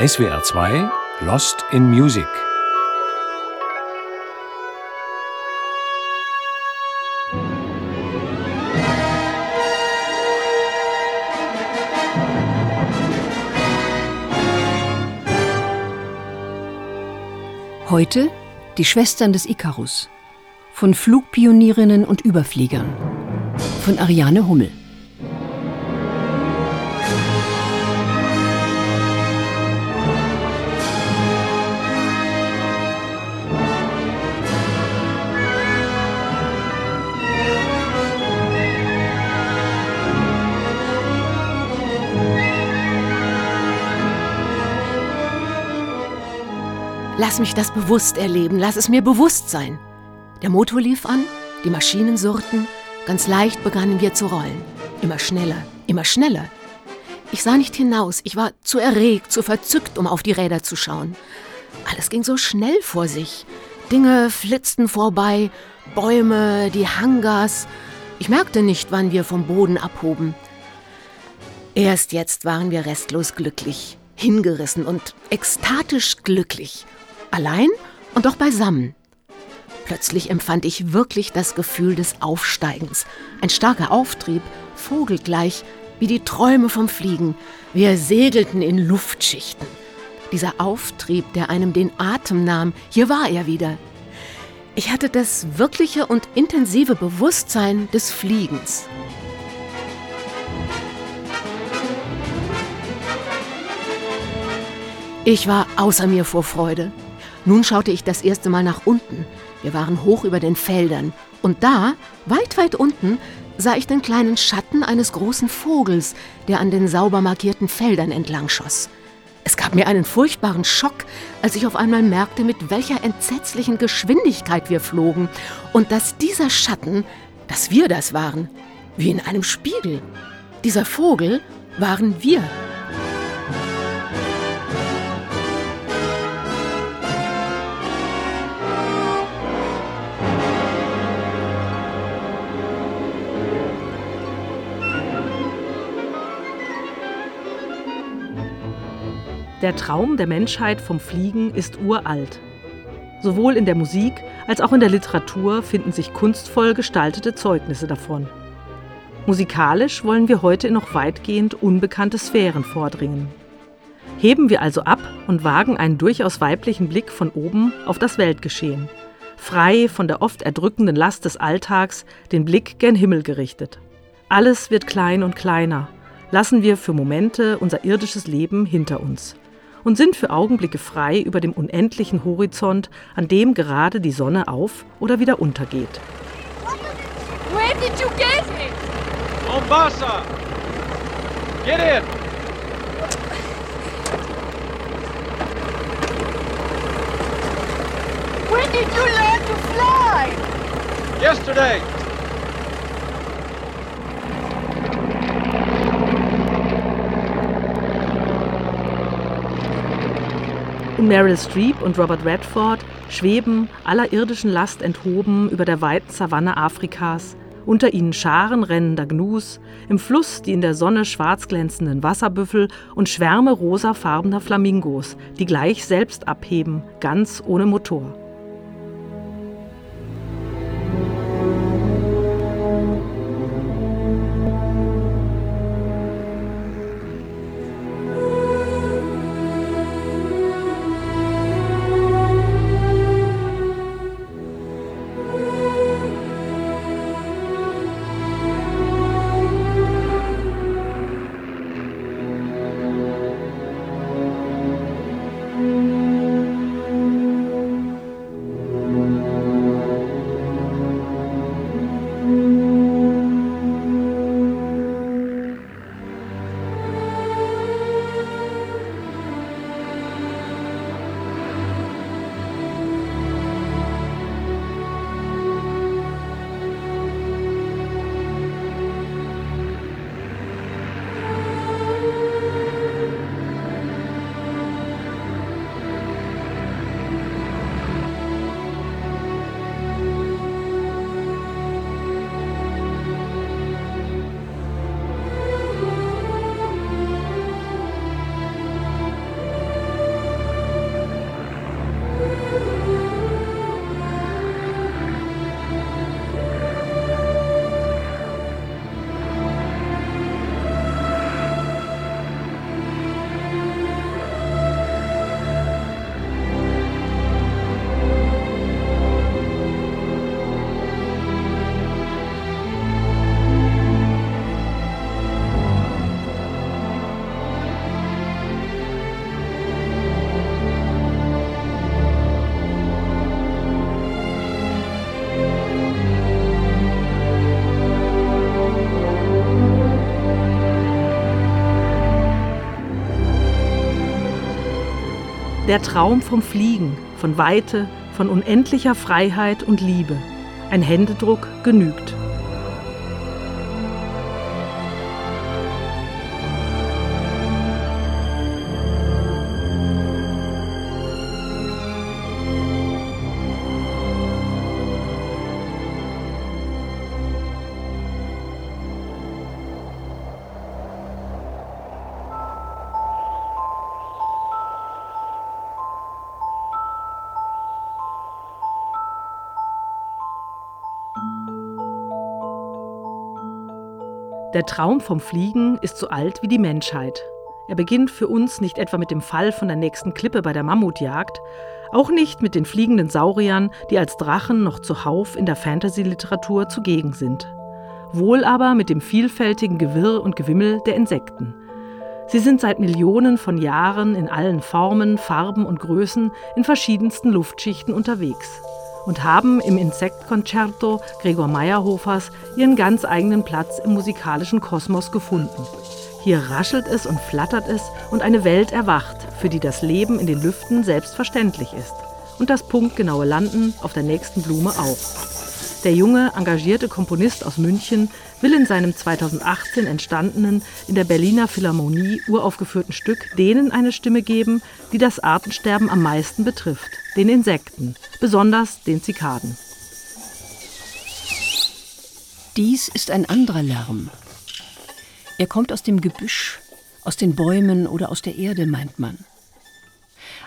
SWR 2 Lost in Music. Heute die Schwestern des Ikarus von Flugpionierinnen und Überfliegern von Ariane Hummel. Lass mich das bewusst erleben, lass es mir bewusst sein. Der Motor lief an, die Maschinen surrten, ganz leicht begannen wir zu rollen. Immer schneller, immer schneller. Ich sah nicht hinaus, ich war zu erregt, zu verzückt, um auf die Räder zu schauen. Alles ging so schnell vor sich. Dinge flitzten vorbei, Bäume, die Hangars. Ich merkte nicht, wann wir vom Boden abhoben. Erst jetzt waren wir restlos glücklich, hingerissen und ekstatisch glücklich. Allein und doch beisammen. Plötzlich empfand ich wirklich das Gefühl des Aufsteigens. Ein starker Auftrieb, vogelgleich, wie die Träume vom Fliegen. Wir segelten in Luftschichten. Dieser Auftrieb, der einem den Atem nahm, hier war er wieder. Ich hatte das wirkliche und intensive Bewusstsein des Fliegens. Ich war außer mir vor Freude. Nun schaute ich das erste Mal nach unten. Wir waren hoch über den Feldern. Und da, weit, weit unten, sah ich den kleinen Schatten eines großen Vogels, der an den sauber markierten Feldern entlang schoss. Es gab mir einen furchtbaren Schock, als ich auf einmal merkte, mit welcher entsetzlichen Geschwindigkeit wir flogen und dass dieser Schatten, dass wir das waren, wie in einem Spiegel. Dieser Vogel waren wir. Der Traum der Menschheit vom Fliegen ist uralt. Sowohl in der Musik als auch in der Literatur finden sich kunstvoll gestaltete Zeugnisse davon. Musikalisch wollen wir heute in noch weitgehend unbekannte Sphären vordringen. Heben wir also ab und wagen einen durchaus weiblichen Blick von oben auf das Weltgeschehen, frei von der oft erdrückenden Last des Alltags, den Blick gen Himmel gerichtet. Alles wird klein und kleiner, lassen wir für Momente unser irdisches Leben hinter uns und sind für Augenblicke frei über dem unendlichen Horizont, an dem gerade die Sonne auf oder wieder untergeht. Where did you get it? Mombasa! Get in! When did you learn to fly? Yesterday! Meryl Streep und Robert Redford schweben aller irdischen Last enthoben über der weiten Savanne Afrikas, unter ihnen Scharen rennender Gnus, im Fluss die in der Sonne schwarz glänzenden Wasserbüffel und Schwärme rosafarbener Flamingos, die gleich selbst abheben, ganz ohne Motor. Der Traum vom Fliegen, von Weite, von unendlicher Freiheit und Liebe. Ein Händedruck genügt. Traum vom Fliegen ist so alt wie die Menschheit. Er beginnt für uns nicht etwa mit dem Fall von der nächsten Klippe bei der Mammutjagd, auch nicht mit den fliegenden Sauriern, die als Drachen noch zuhauf in der Fantasy-Literatur zugegen sind. Wohl aber mit dem vielfältigen Gewirr und Gewimmel der Insekten. Sie sind seit Millionen von Jahren in allen Formen, Farben und Größen in verschiedensten Luftschichten unterwegs und haben im Insektkonzerto Gregor Meyerhofers ihren ganz eigenen Platz im musikalischen Kosmos gefunden. Hier raschelt es und flattert es und eine Welt erwacht, für die das Leben in den Lüften selbstverständlich ist. Und das punktgenaue Landen auf der nächsten Blume auch. Der junge, engagierte Komponist aus München will in seinem 2018 entstandenen, in der Berliner Philharmonie uraufgeführten Stück denen eine Stimme geben, die das Artensterben am meisten betrifft, den Insekten, besonders den Zikaden. Dies ist ein anderer Lärm. Er kommt aus dem Gebüsch, aus den Bäumen oder aus der Erde, meint man.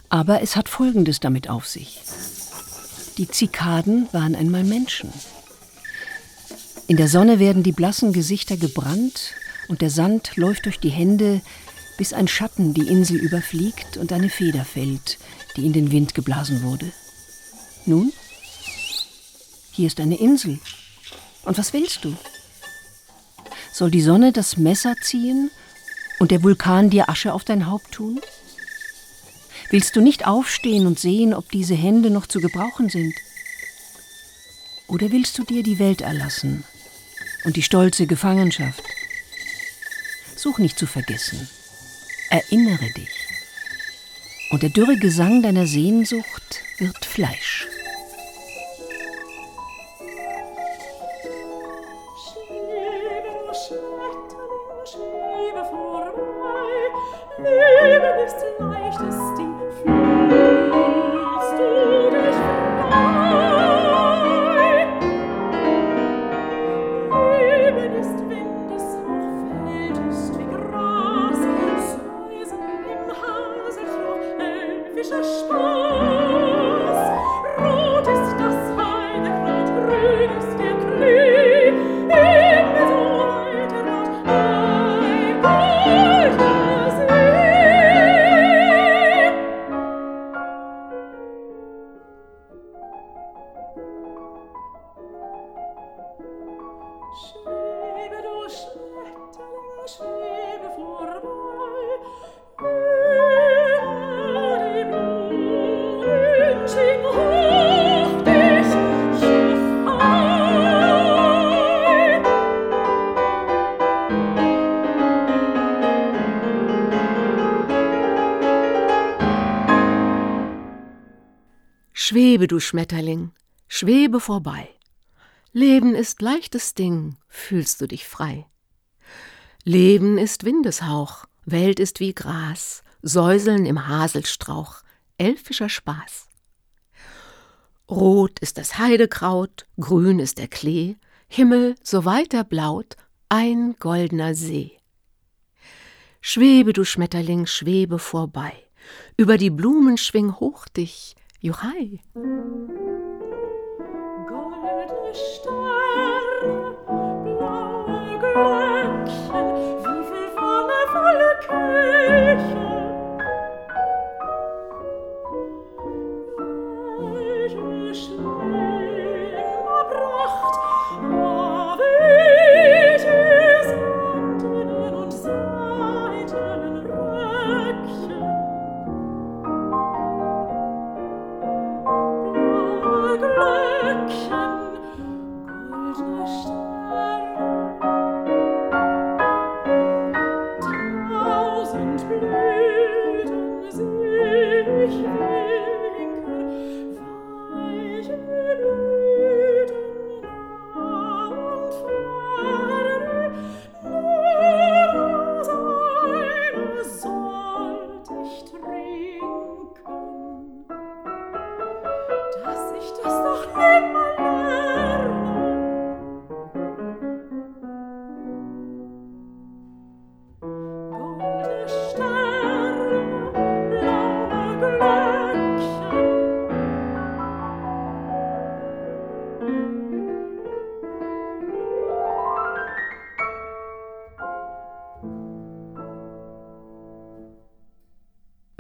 Aber es hat Folgendes damit auf sich. Die Zikaden waren einmal Menschen. In der Sonne werden die blassen Gesichter gebrannt und der Sand läuft durch die Hände, bis ein Schatten die Insel überfliegt und eine Feder fällt, die in den Wind geblasen wurde. Nun? Hier ist eine Insel. Und was willst du? Soll die Sonne das Messer ziehen und der Vulkan dir Asche auf dein Haupt tun? Willst du nicht aufstehen und sehen, ob diese Hände noch zu gebrauchen sind? Oder willst du dir die Welt erlassen und die stolze Gefangenschaft. Such nicht zu vergessen. Erinnere dich. Und der dürre Gesang deiner Sehnsucht wird Fleisch. Leben ist leichtes du Schmetterling, schwebe vorbei. Leben ist leichtes Ding, fühlst du dich frei. Leben ist Windeshauch, Welt ist wie Gras, Säuseln im Haselstrauch, elfischer Spaß. Rot ist das Heidekraut, grün ist der Klee, Himmel so weiter blaut, ein goldener See. Schwebe, du Schmetterling, schwebe vorbei, über die Blumen schwing hoch dich, Juchai. Goldene Sterne,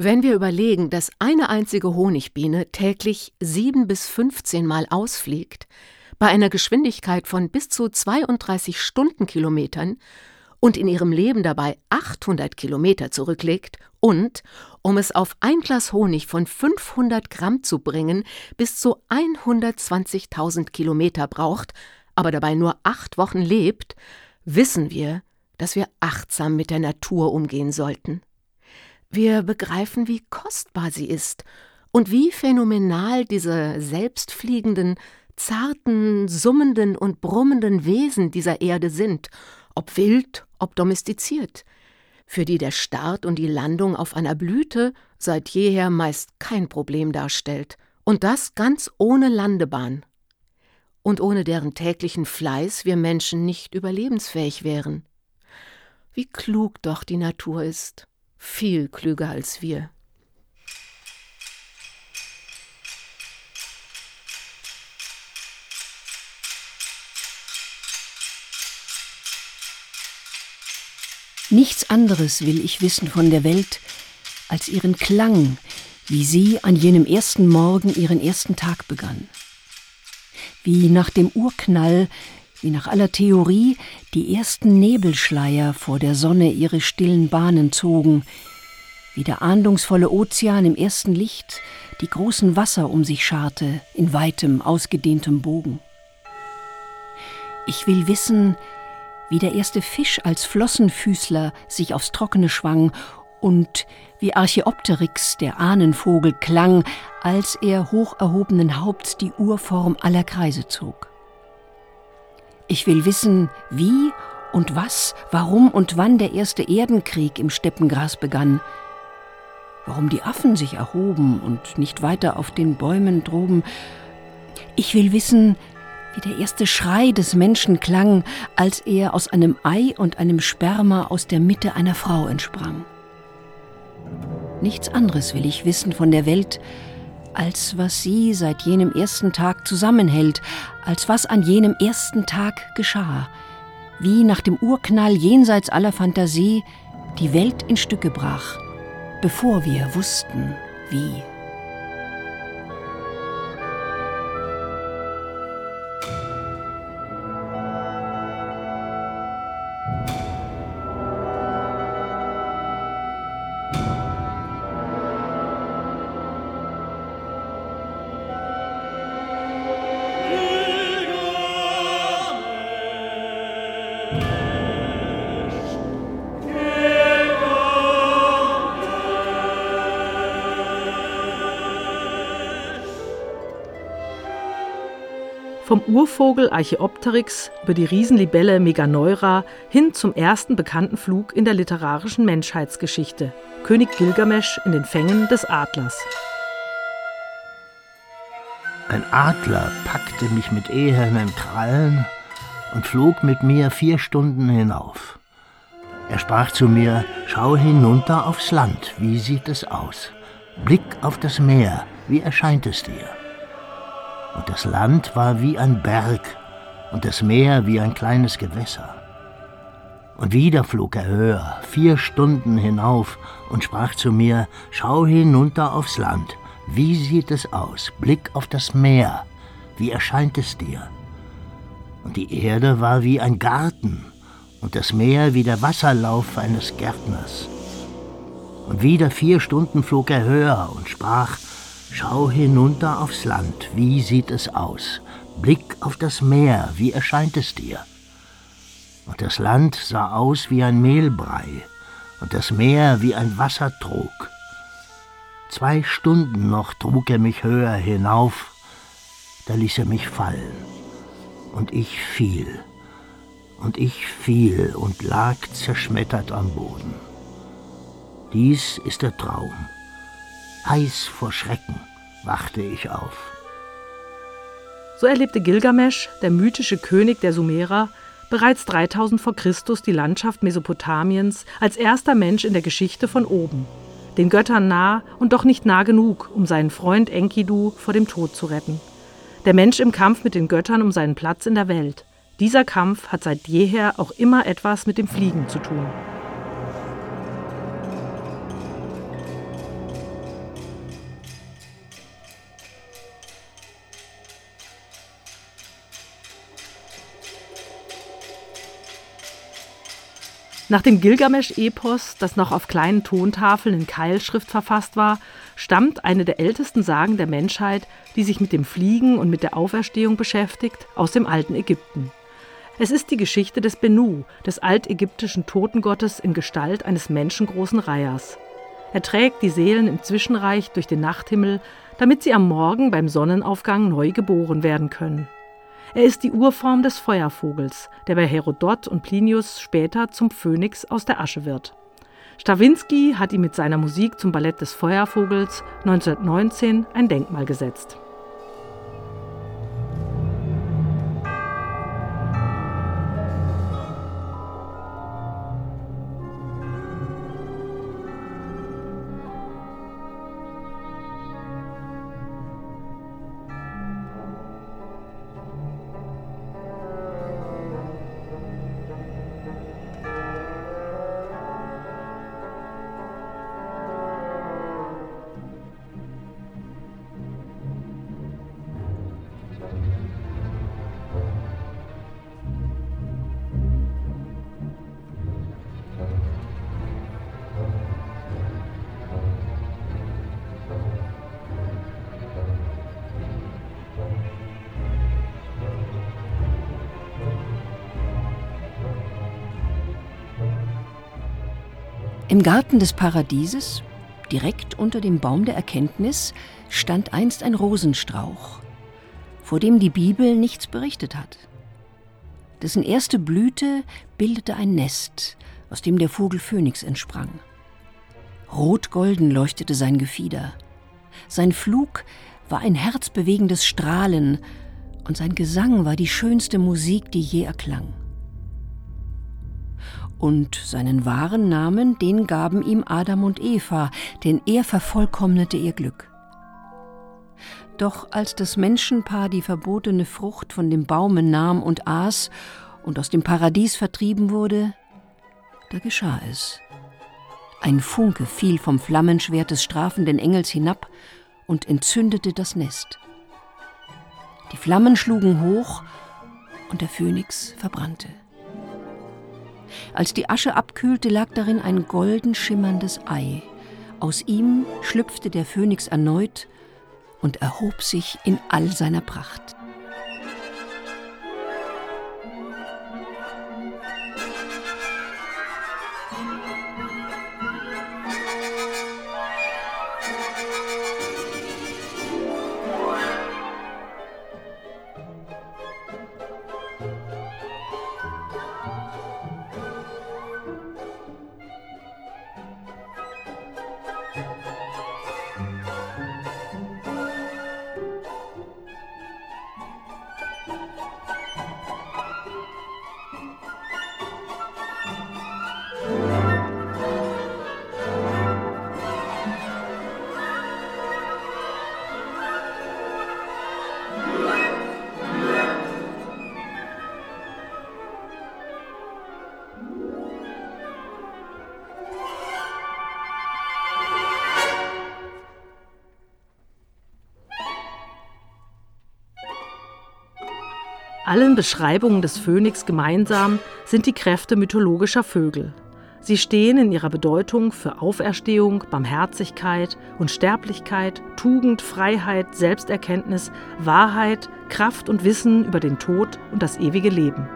Wenn wir überlegen, dass eine einzige Honigbiene täglich sieben bis 15 Mal ausfliegt, bei einer Geschwindigkeit von bis zu 32 Stundenkilometern und in ihrem Leben dabei 800 Kilometer zurücklegt und, um es auf ein Glas Honig von 500 Gramm zu bringen, bis zu 120.000 Kilometer braucht, aber dabei nur acht Wochen lebt, wissen wir, dass wir achtsam mit der Natur umgehen sollten. Wir begreifen, wie kostbar sie ist und wie phänomenal diese selbstfliegenden, zarten, summenden und brummenden Wesen dieser Erde sind, ob wild, ob domestiziert, für die der Start und die Landung auf einer Blüte seit jeher meist kein Problem darstellt, und das ganz ohne Landebahn. Und ohne deren täglichen Fleiß wir Menschen nicht überlebensfähig wären. Wie klug doch die Natur ist, viel klüger als wir. Nichts anderes will ich wissen von der Welt als ihren Klang, wie sie an jenem ersten Morgen ihren ersten Tag begann. Wie nach dem Urknall, wie nach aller Theorie die ersten Nebelschleier vor der Sonne ihre stillen Bahnen zogen, wie der ahndungsvolle Ozean im ersten Licht die großen Wasser um sich scharte in weitem, ausgedehntem Bogen. Ich will wissen, wie der erste Fisch als Flossenfüßler sich aufs Trockene schwang und wie Archeopteryx, der Ahnenvogel, klang, als er hoch erhobenen Haupts die Urform aller Kreise zog. Ich will wissen, wie und was, warum und wann der erste Erdenkrieg im Steppengras begann, warum die Affen sich erhoben und nicht weiter auf den Bäumen droben. Ich will wissen, wie der erste Schrei des Menschen klang, als er aus einem Ei und einem Sperma aus der Mitte einer Frau entsprang. Nichts anderes will ich wissen von der Welt, als was sie seit jenem ersten Tag zusammenhält, als was an jenem ersten Tag geschah, wie nach dem Urknall jenseits aller Fantasie die Welt in Stücke brach, bevor wir wussten, wie. Urvogel Archaeopteryx über die Riesenlibelle Meganeura hin zum ersten bekannten Flug in der literarischen Menschheitsgeschichte, König Gilgamesch in den Fängen des Adlers. Ein Adler packte mich mit ehernen Krallen und flog mit mir vier Stunden hinauf. Er sprach zu mir, schau hinunter aufs Land, wie sieht es aus? Blick auf das Meer, wie erscheint es dir? Und das Land war wie ein Berg und das Meer wie ein kleines Gewässer. Und wieder flog er höher, vier Stunden hinauf und sprach zu mir, schau hinunter aufs Land, wie sieht es aus? Blick auf das Meer, wie erscheint es dir? Und die Erde war wie ein Garten und das Meer wie der Wasserlauf eines Gärtners. Und wieder vier Stunden flog er höher und sprach, Schau hinunter aufs Land, wie sieht es aus? Blick auf das Meer, wie erscheint es dir? Und das Land sah aus wie ein Mehlbrei und das Meer wie ein Wassertrog. Zwei Stunden noch trug er mich höher hinauf, da ließ er mich fallen. Und ich fiel, und ich fiel und lag zerschmettert am Boden. Dies ist der Traum. Heiß vor Schrecken wachte ich auf. So erlebte Gilgamesch, der mythische König der Sumerer, bereits 3000 vor Christus die Landschaft Mesopotamiens als erster Mensch in der Geschichte von oben, den Göttern nah und doch nicht nah genug, um seinen Freund Enkidu vor dem Tod zu retten. Der Mensch im Kampf mit den Göttern um seinen Platz in der Welt. Dieser Kampf hat seit jeher auch immer etwas mit dem Fliegen zu tun. Nach dem Gilgamesch-Epos, das noch auf kleinen Tontafeln in Keilschrift verfasst war, stammt eine der ältesten Sagen der Menschheit, die sich mit dem Fliegen und mit der Auferstehung beschäftigt, aus dem alten Ägypten. Es ist die Geschichte des Benu, des altägyptischen Totengottes in Gestalt eines menschengroßen Reihers. Er trägt die Seelen im Zwischenreich durch den Nachthimmel, damit sie am Morgen beim Sonnenaufgang neu geboren werden können. Er ist die Urform des Feuervogels, der bei Herodot und Plinius später zum Phönix aus der Asche wird. Stawinski hat ihm mit seiner Musik zum Ballett des Feuervogels 1919 ein Denkmal gesetzt. Im Garten des Paradieses, direkt unter dem Baum der Erkenntnis, stand einst ein Rosenstrauch, vor dem die Bibel nichts berichtet hat. Dessen erste Blüte bildete ein Nest, aus dem der Vogel Phönix entsprang. Rotgolden leuchtete sein Gefieder. Sein Flug war ein herzbewegendes Strahlen, und sein Gesang war die schönste Musik, die je erklang und seinen wahren Namen, den gaben ihm Adam und Eva, denn er vervollkommnete ihr Glück. Doch als das Menschenpaar die verbotene Frucht von dem Baume nahm und aß und aus dem Paradies vertrieben wurde, da geschah es. Ein Funke fiel vom Flammenschwert des strafenden Engels hinab und entzündete das Nest. Die Flammen schlugen hoch und der Phönix verbrannte. Als die Asche abkühlte, lag darin ein golden schimmerndes Ei. Aus ihm schlüpfte der Phönix erneut und erhob sich in all seiner Pracht. Allen Beschreibungen des Phönix gemeinsam sind die Kräfte mythologischer Vögel. Sie stehen in ihrer Bedeutung für Auferstehung, Barmherzigkeit, Unsterblichkeit, Tugend, Freiheit, Selbsterkenntnis, Wahrheit, Kraft und Wissen über den Tod und das ewige Leben.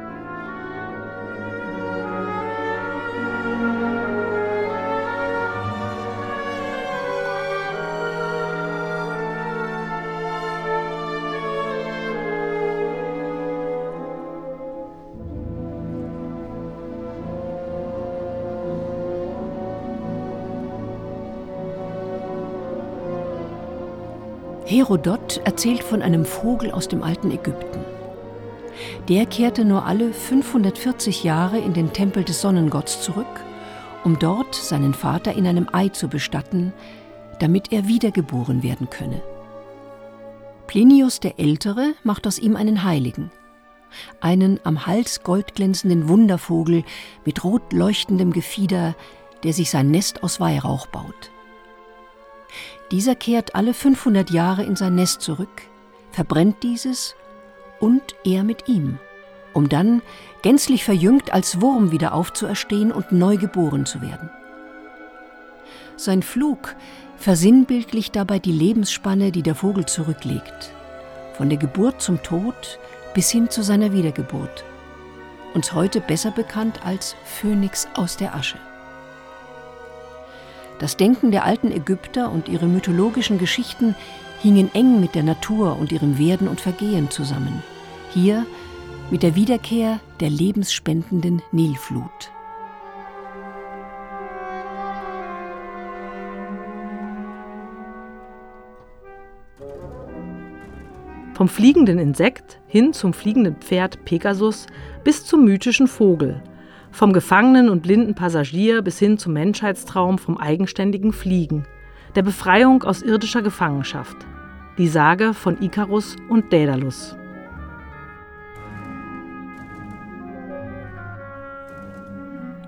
Herodot erzählt von einem Vogel aus dem alten Ägypten. Der kehrte nur alle 540 Jahre in den Tempel des Sonnengotts zurück, um dort seinen Vater in einem Ei zu bestatten, damit er wiedergeboren werden könne. Plinius der Ältere macht aus ihm einen Heiligen, einen am Hals goldglänzenden Wundervogel mit rot leuchtendem Gefieder, der sich sein Nest aus Weihrauch baut. Dieser kehrt alle 500 Jahre in sein Nest zurück, verbrennt dieses und er mit ihm um dann gänzlich verjüngt als Wurm wieder aufzuerstehen und neu geboren zu werden. Sein Flug versinnbildlicht dabei die Lebensspanne, die der Vogel zurücklegt, von der Geburt zum Tod bis hin zu seiner Wiedergeburt, uns heute besser bekannt als Phönix aus der Asche. Das Denken der alten Ägypter und ihre mythologischen Geschichten hingen eng mit der Natur und ihrem Werden und Vergehen zusammen. Hier mit der Wiederkehr der lebensspendenden Nilflut. Vom fliegenden Insekt hin zum fliegenden Pferd Pegasus bis zum mythischen Vogel. Vom gefangenen und blinden Passagier bis hin zum Menschheitstraum vom eigenständigen Fliegen. Der Befreiung aus irdischer Gefangenschaft. Die Sage von Ikarus und Daedalus.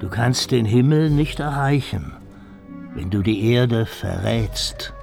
Du kannst den Himmel nicht erreichen, wenn du die Erde verrätst.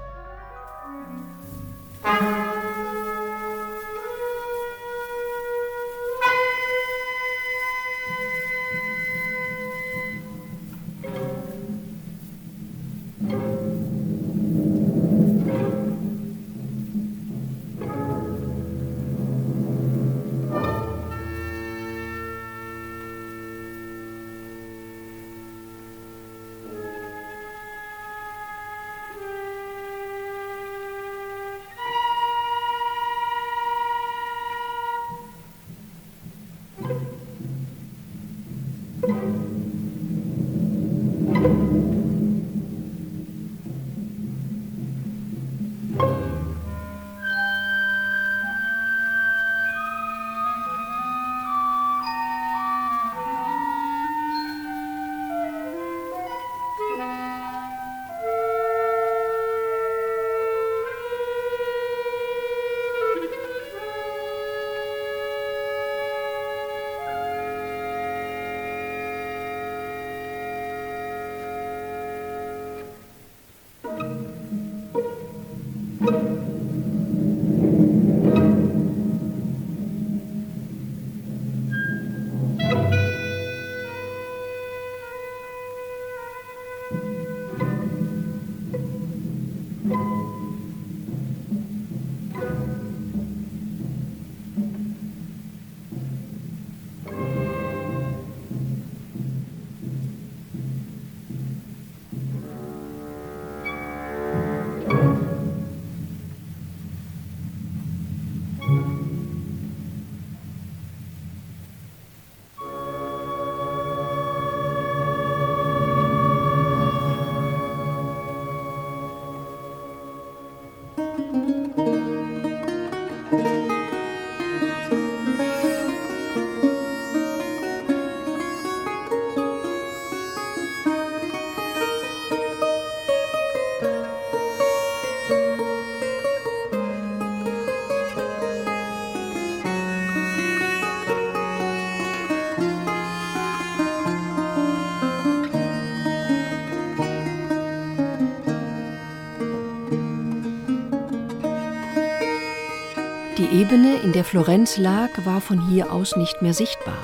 Ebene, in der Florenz lag, war von hier aus nicht mehr sichtbar.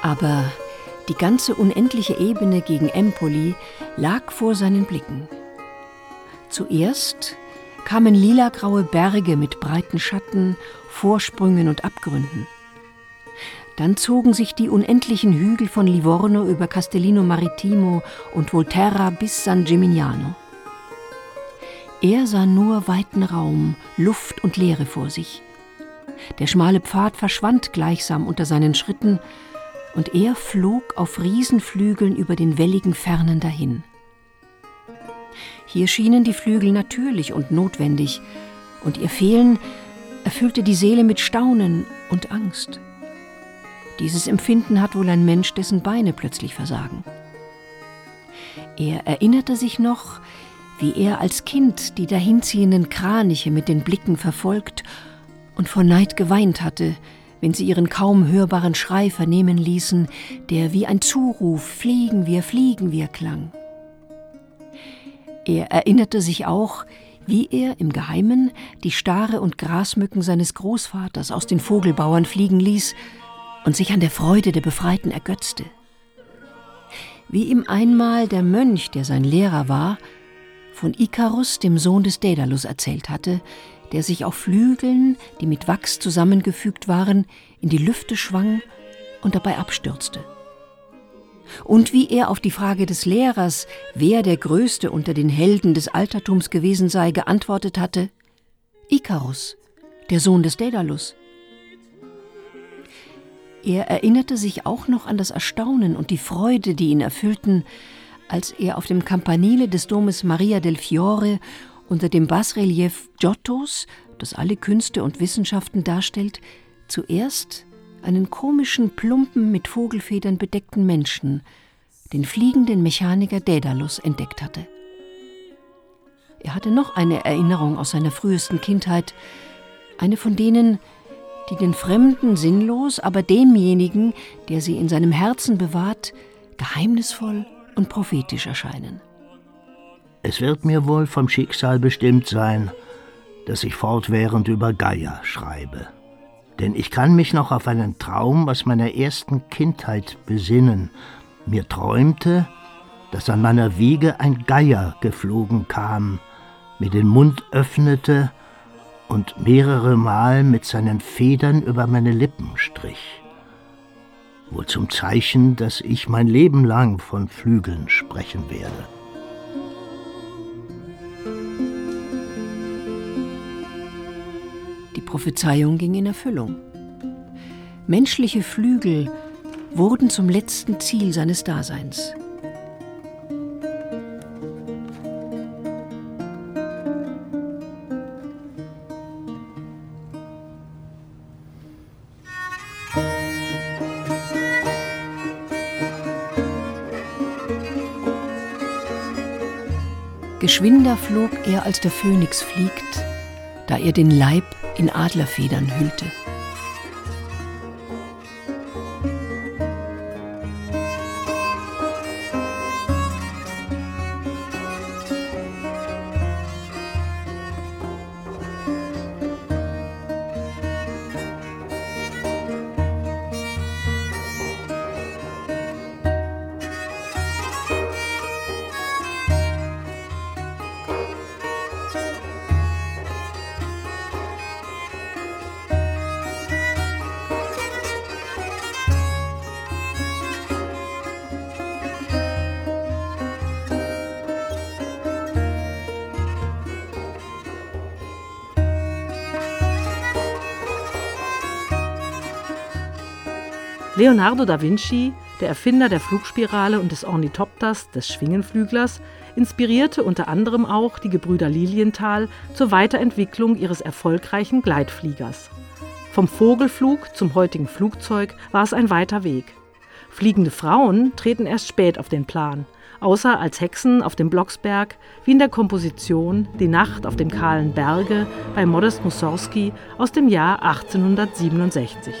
Aber die ganze unendliche Ebene gegen Empoli lag vor seinen Blicken. Zuerst kamen lilagraue Berge mit breiten Schatten, Vorsprüngen und Abgründen. Dann zogen sich die unendlichen Hügel von Livorno über Castellino Marittimo und Volterra bis San Gimignano. Er sah nur weiten Raum, Luft und Leere vor sich. Der schmale Pfad verschwand gleichsam unter seinen Schritten, und er flog auf Riesenflügeln über den welligen Fernen dahin. Hier schienen die Flügel natürlich und notwendig, und ihr Fehlen erfüllte die Seele mit Staunen und Angst. Dieses Empfinden hat wohl ein Mensch, dessen Beine plötzlich versagen. Er erinnerte sich noch, wie er als Kind die dahinziehenden Kraniche mit den Blicken verfolgt und vor Neid geweint hatte, wenn sie ihren kaum hörbaren Schrei vernehmen ließen, der wie ein Zuruf Fliegen wir, fliegen wir klang. Er erinnerte sich auch, wie er im Geheimen die Stare und Grasmücken seines Großvaters aus den Vogelbauern fliegen ließ und sich an der Freude der Befreiten ergötzte. Wie ihm einmal der Mönch, der sein Lehrer war, von Ikarus, dem Sohn des Daedalus, erzählt hatte, der sich auf Flügeln, die mit Wachs zusammengefügt waren, in die Lüfte schwang und dabei abstürzte. Und wie er auf die Frage des Lehrers, wer der Größte unter den Helden des Altertums gewesen sei, geantwortet hatte, Ikarus, der Sohn des Daedalus. Er erinnerte sich auch noch an das Erstaunen und die Freude, die ihn erfüllten, als er auf dem Campanile des Domes Maria del Fiore unter dem Basrelief Giottos, das alle Künste und Wissenschaften darstellt, zuerst einen komischen, plumpen, mit Vogelfedern bedeckten Menschen, den fliegenden Mechaniker Daedalus, entdeckt hatte. Er hatte noch eine Erinnerung aus seiner frühesten Kindheit, eine von denen, die den Fremden sinnlos, aber demjenigen, der sie in seinem Herzen bewahrt, geheimnisvoll und prophetisch erscheinen. Es wird mir wohl vom Schicksal bestimmt sein, dass ich fortwährend über Gaia schreibe. Denn ich kann mich noch auf einen Traum aus meiner ersten Kindheit besinnen. Mir träumte, dass an meiner Wiege ein Geier geflogen kam, mir den Mund öffnete und mehrere Mal mit seinen Federn über meine Lippen strich. Wohl zum Zeichen, dass ich mein Leben lang von Flügeln sprechen werde. Prophezeiung ging in Erfüllung. Menschliche Flügel wurden zum letzten Ziel seines Daseins. Geschwinder flog er, als der Phönix fliegt, da er den Leib in Adlerfedern hüllte. Leonardo da Vinci, der Erfinder der Flugspirale und des Ornithopters, des Schwingenflüglers, inspirierte unter anderem auch die Gebrüder Lilienthal zur Weiterentwicklung ihres erfolgreichen Gleitfliegers. Vom Vogelflug zum heutigen Flugzeug war es ein weiter Weg. Fliegende Frauen treten erst spät auf den Plan, außer als Hexen auf dem Blocksberg, wie in der Komposition Die Nacht auf dem kahlen Berge bei Modest Mussorgsky aus dem Jahr 1867.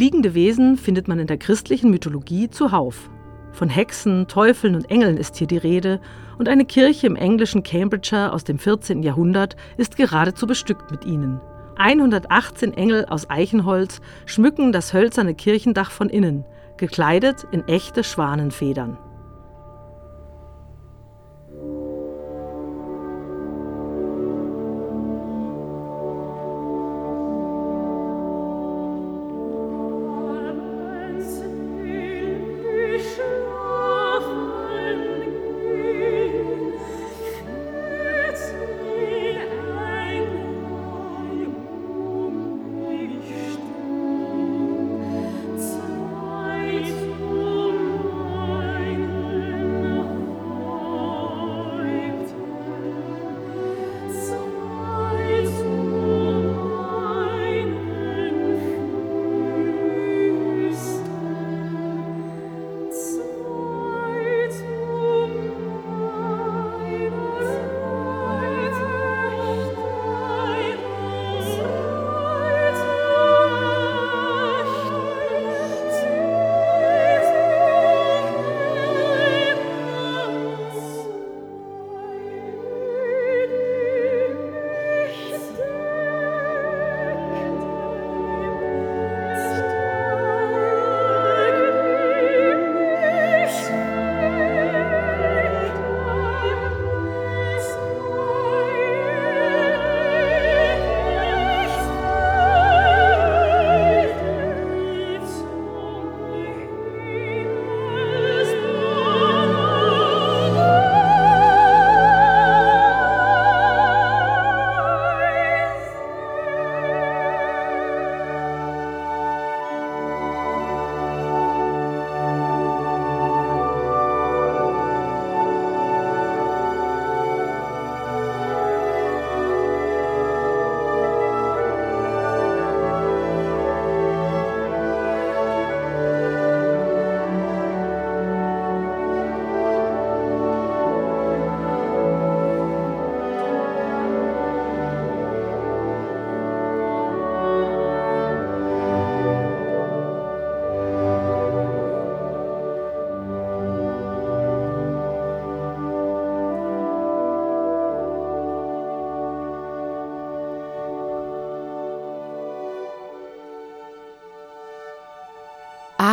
Fliegende Wesen findet man in der christlichen Mythologie zuhauf. Von Hexen, Teufeln und Engeln ist hier die Rede und eine Kirche im englischen Cambridgeshire aus dem 14. Jahrhundert ist geradezu bestückt mit ihnen. 118 Engel aus Eichenholz schmücken das hölzerne Kirchendach von innen, gekleidet in echte Schwanenfedern.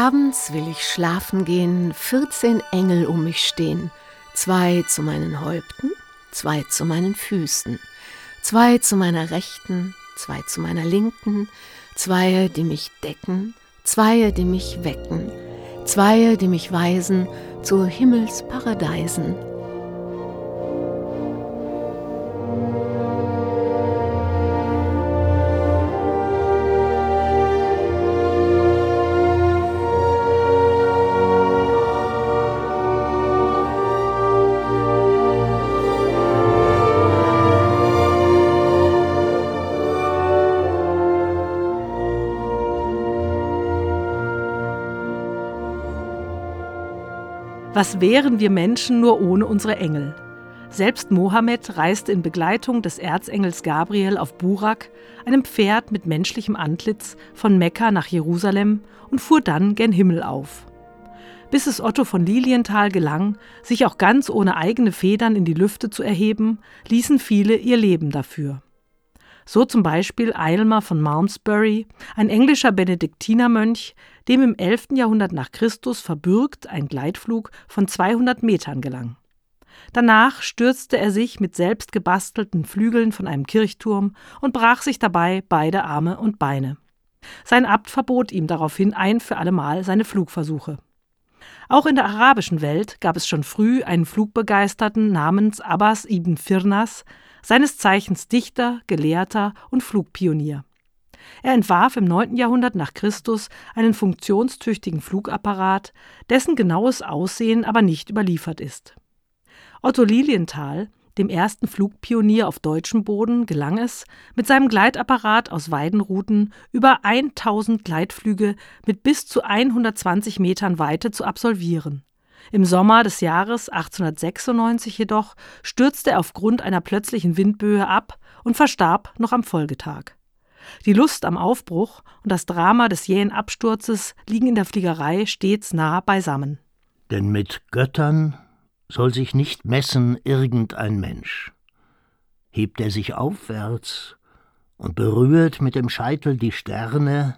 Abends will ich schlafen gehen, 14 Engel um mich stehen, zwei zu meinen Häupten, zwei zu meinen Füßen, zwei zu meiner Rechten, zwei zu meiner Linken, zwei, die mich decken, zwei, die mich wecken, zwei, die mich weisen zu Himmelsparadisen. Was wären wir Menschen nur ohne unsere Engel? Selbst Mohammed reiste in Begleitung des Erzengels Gabriel auf Burak, einem Pferd mit menschlichem Antlitz, von Mekka nach Jerusalem und fuhr dann gen Himmel auf. Bis es Otto von Lilienthal gelang, sich auch ganz ohne eigene Federn in die Lüfte zu erheben, ließen viele ihr Leben dafür. So zum Beispiel Eilmer von Malmesbury, ein englischer Benediktinermönch, dem im 11. Jahrhundert nach Christus verbürgt ein Gleitflug von 200 Metern gelang. Danach stürzte er sich mit selbst gebastelten Flügeln von einem Kirchturm und brach sich dabei beide Arme und Beine. Sein Abt verbot ihm daraufhin ein für allemal seine Flugversuche. Auch in der arabischen Welt gab es schon früh einen Flugbegeisterten namens Abbas ibn Firnas, seines Zeichens Dichter, Gelehrter und Flugpionier. Er entwarf im 9. Jahrhundert nach Christus einen funktionstüchtigen Flugapparat, dessen genaues Aussehen aber nicht überliefert ist. Otto Lilienthal, dem ersten Flugpionier auf deutschem Boden, gelang es, mit seinem Gleitapparat aus Weidenruten über 1000 Gleitflüge mit bis zu 120 Metern Weite zu absolvieren. Im Sommer des Jahres 1896 jedoch stürzte er aufgrund einer plötzlichen Windböe ab und verstarb noch am Folgetag. Die Lust am Aufbruch und das Drama des jähen Absturzes liegen in der Fliegerei stets nah beisammen. Denn mit Göttern soll sich nicht messen irgendein Mensch. Hebt er sich aufwärts und berührt mit dem Scheitel die Sterne,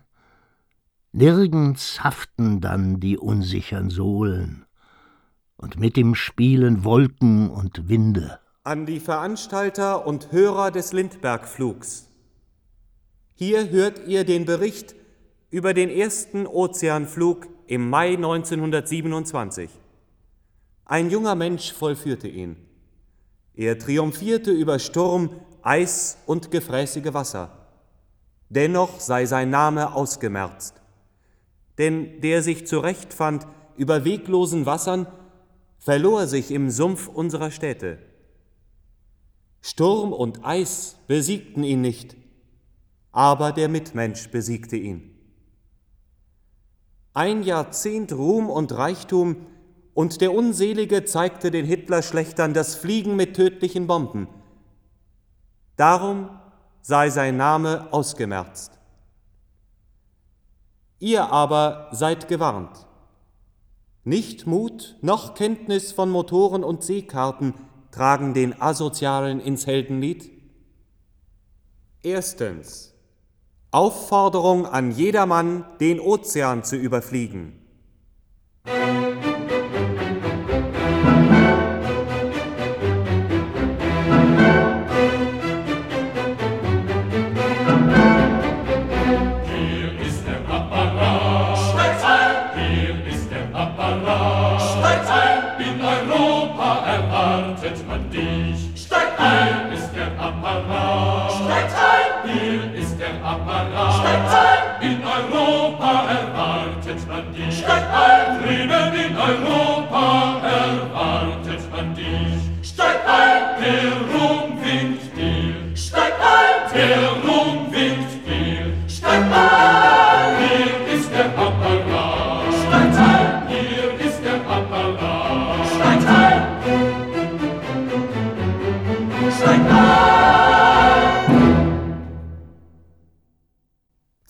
nirgends haften dann die unsichern Sohlen, und mit ihm spielen Wolken und Winde. An die Veranstalter und Hörer des Lindbergflugs. Hier hört ihr den Bericht über den ersten Ozeanflug im Mai 1927. Ein junger Mensch vollführte ihn. Er triumphierte über Sturm, Eis und gefräßige Wasser. Dennoch sei sein Name ausgemerzt. Denn der sich zurechtfand über weglosen Wassern, verlor sich im Sumpf unserer Städte. Sturm und Eis besiegten ihn nicht, aber der Mitmensch besiegte ihn. Ein Jahrzehnt Ruhm und Reichtum und der Unselige zeigte den Hitlerschlechtern das Fliegen mit tödlichen Bomben. Darum sei sein Name ausgemerzt. Ihr aber seid gewarnt. Nicht Mut noch Kenntnis von Motoren und Seekarten tragen den Asozialen ins Heldenlied? Erstens. Aufforderung an jedermann, den Ozean zu überfliegen.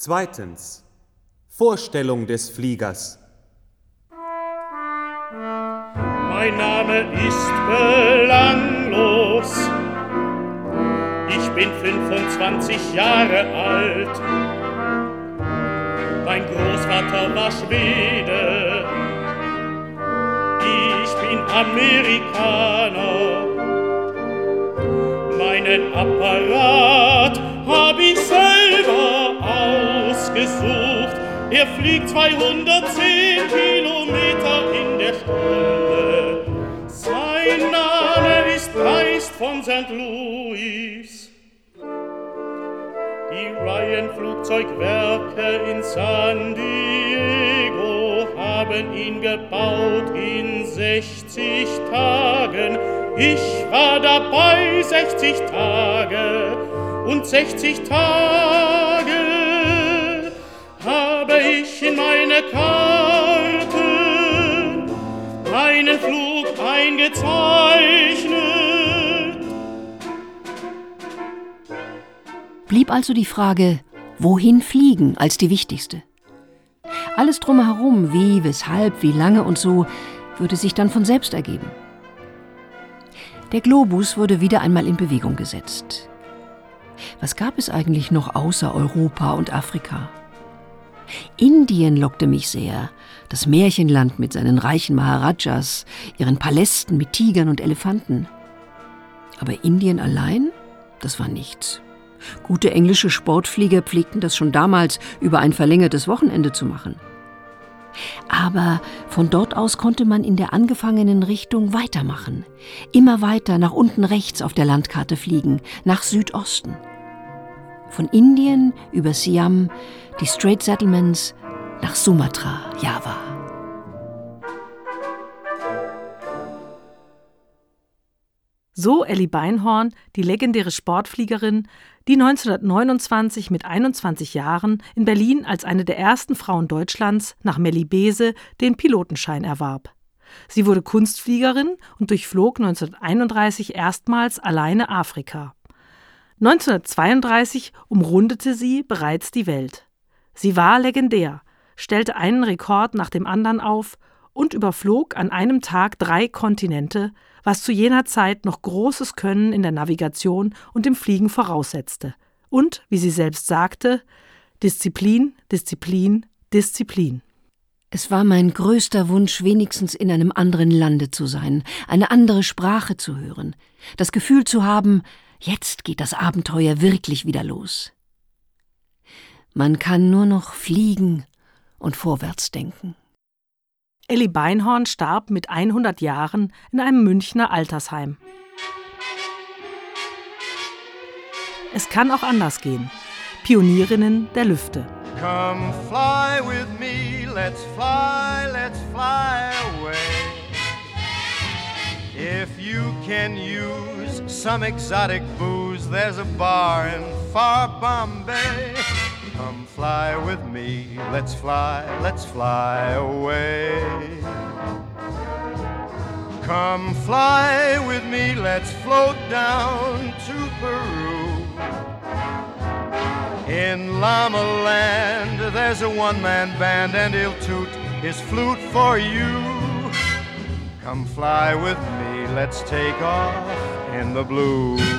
Zweitens. Vorstellung des Fliegers. Mein Name ist belanglos. Bin 25 Jahre alt. Mein Großvater war Schwede. Ich bin Amerikaner. Meinen Apparat hab ich selber ausgesucht. Er fliegt 210 Kilometer in der Stunde. Sein Name ist Geist von St. Louis. Die Ryan-Flugzeugwerke in San Diego haben ihn gebaut in 60 Tagen. Ich war dabei 60 Tage und 60 Tage habe ich in meine Karte meinen Flug eingezeichnet. Blieb also die Frage, wohin fliegen, als die wichtigste. Alles drumherum, wie, weshalb, wie lange und so, würde sich dann von selbst ergeben. Der Globus wurde wieder einmal in Bewegung gesetzt. Was gab es eigentlich noch außer Europa und Afrika? Indien lockte mich sehr, das Märchenland mit seinen reichen Maharajas, ihren Palästen mit Tigern und Elefanten. Aber Indien allein, das war nichts. Gute englische Sportflieger pflegten das schon damals über ein verlängertes Wochenende zu machen. Aber von dort aus konnte man in der angefangenen Richtung weitermachen. Immer weiter nach unten rechts auf der Landkarte fliegen, nach Südosten. Von Indien über Siam, die Strait Settlements, nach Sumatra, Java. So Elli Beinhorn, die legendäre Sportfliegerin, die 1929 mit 21 Jahren in Berlin als eine der ersten Frauen Deutschlands nach Melli Bese den Pilotenschein erwarb. Sie wurde Kunstfliegerin und durchflog 1931 erstmals alleine Afrika. 1932 umrundete sie bereits die Welt. Sie war legendär, stellte einen Rekord nach dem anderen auf und überflog an einem Tag drei Kontinente, was zu jener Zeit noch großes Können in der Navigation und im Fliegen voraussetzte. Und, wie sie selbst sagte, Disziplin, Disziplin, Disziplin. Es war mein größter Wunsch, wenigstens in einem anderen Lande zu sein, eine andere Sprache zu hören, das Gefühl zu haben, jetzt geht das Abenteuer wirklich wieder los. Man kann nur noch fliegen und vorwärts denken. Elli Beinhorn starb mit 100 Jahren in einem Münchner Altersheim. Es kann auch anders gehen. Pionierinnen der Lüfte. Come fly with me, let's fly, let's fly away. If you can use some exotic booze, there's a bar in far Bombay. Come fly with me, let's fly, let's fly away. Come fly with me, let's float down to Peru. In Llama Land, there's a one man band, and he'll toot his flute for you. Come fly with me, let's take off in the blue.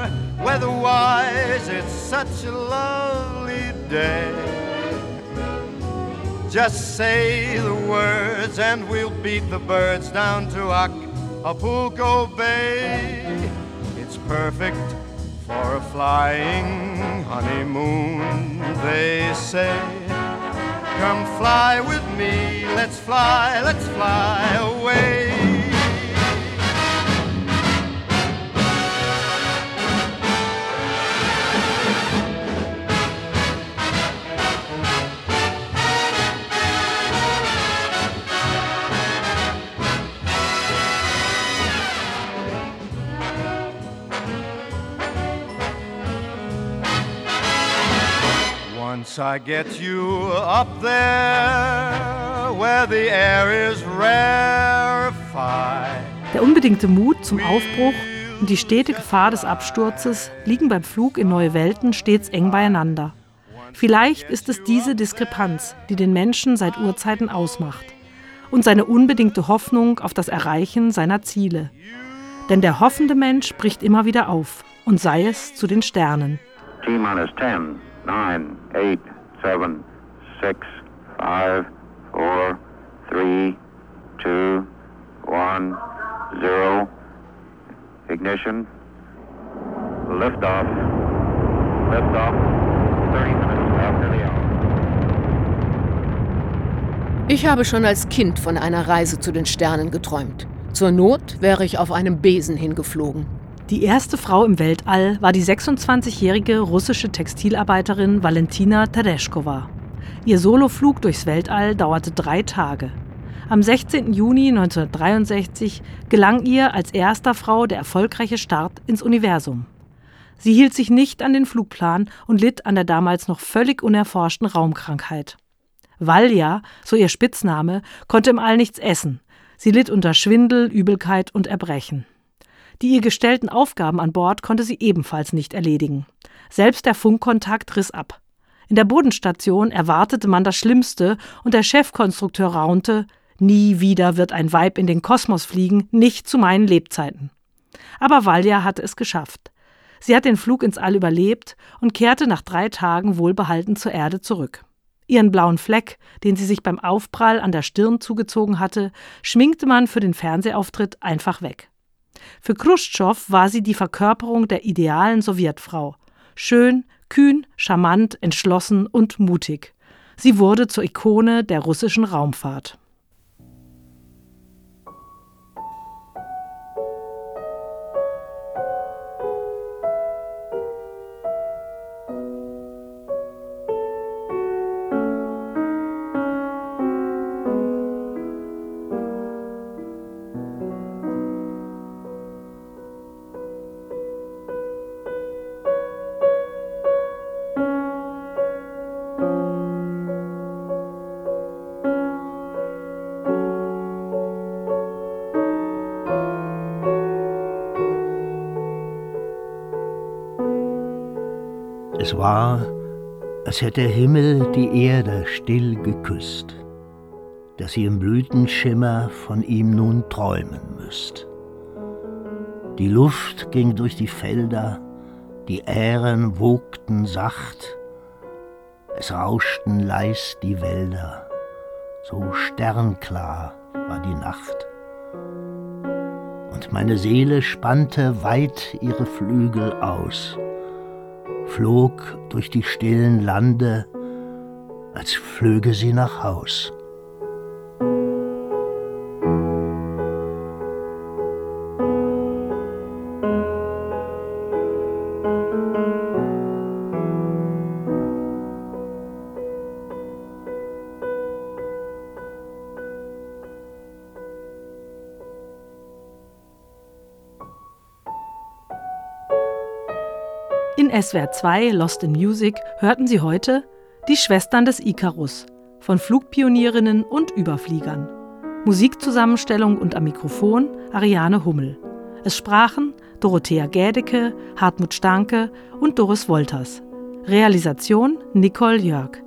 Weatherwise, it's such a lovely day. Just say the words and we'll beat the birds down to Acapulco Bay. It's perfect for a flying honeymoon, they say. Come fly with me, let's fly, let's fly away. Once I get you up there where the air is rarefied. Der unbedingte Mut zum Aufbruch und die stete Gefahr des Absturzes liegen beim Flug in neue Welten stets eng beieinander. Vielleicht ist es diese Diskrepanz, die den Menschen seit Urzeiten ausmacht und seine unbedingte Hoffnung auf das Erreichen seiner Ziele. Denn der hoffende Mensch bricht immer wieder auf und sei es zu den Sternen. T-10 nine, eight, seven, six, five, four, three, two, one, zero. Ignition. Liftoff. Liftoff. 30 minutes after the hour. Ich habe schon als Kind von einer Reise zu den Sternen geträumt. Zur Not wäre ich auf einem Besen hingeflogen. Die erste Frau im Weltall war die 26-jährige russische Textilarbeiterin Valentina Tereshkova. Ihr Soloflug durchs Weltall dauerte drei Tage. Am 16. Juni 1963 gelang ihr als erster Frau der erfolgreiche Start ins Universum. Sie hielt sich nicht an den Flugplan und litt an der damals noch völlig unerforschten Raumkrankheit. Valja, so ihr Spitzname, konnte im All nichts essen. Sie litt unter Schwindel, Übelkeit und Erbrechen. Die ihr gestellten Aufgaben an Bord konnte sie ebenfalls nicht erledigen. Selbst der Funkkontakt riss ab. In der Bodenstation erwartete man das Schlimmste und der Chefkonstrukteur raunte: Nie wieder wird ein Weib in den Kosmos fliegen, nicht zu meinen Lebzeiten. Aber Valja hatte es geschafft. Sie hat den Flug ins All überlebt und kehrte nach drei Tagen wohlbehalten zur Erde zurück. Ihren blauen Fleck, den sie sich beim Aufprall an der Stirn zugezogen hatte, schminkte man für den Fernsehauftritt einfach weg. Für Khrushchev war sie die Verkörperung der idealen Sowjetfrau. Schön, kühn, charmant, entschlossen und mutig. Sie wurde zur Ikone der russischen Raumfahrt. War, als hätte der Himmel die Erde still geküsst, dass sie im Blütenschimmer von ihm nun träumen müsst. Die Luft ging durch die Felder, die Ähren wogten sacht, es rauschten leis die Wälder, so sternklar war die Nacht. Und meine Seele spannte weit ihre Flügel aus, flog durch die stillen Lande, als flöge sie nach Haus. SWR 2 Lost in Music hörten Sie heute Die Schwestern des Icarus von Flugpionierinnen und Überfliegern. Musikzusammenstellung und am Mikrofon Ariane Hummel. Es sprachen Dorothea Gädecke, Hartmut Stanke und Doris Wolters. Realisation Nicole Jörg.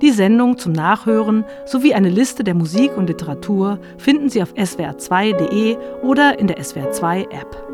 Die Sendung zum Nachhören sowie eine Liste der Musik und Literatur finden Sie auf swr2.de oder in der SWR2 App.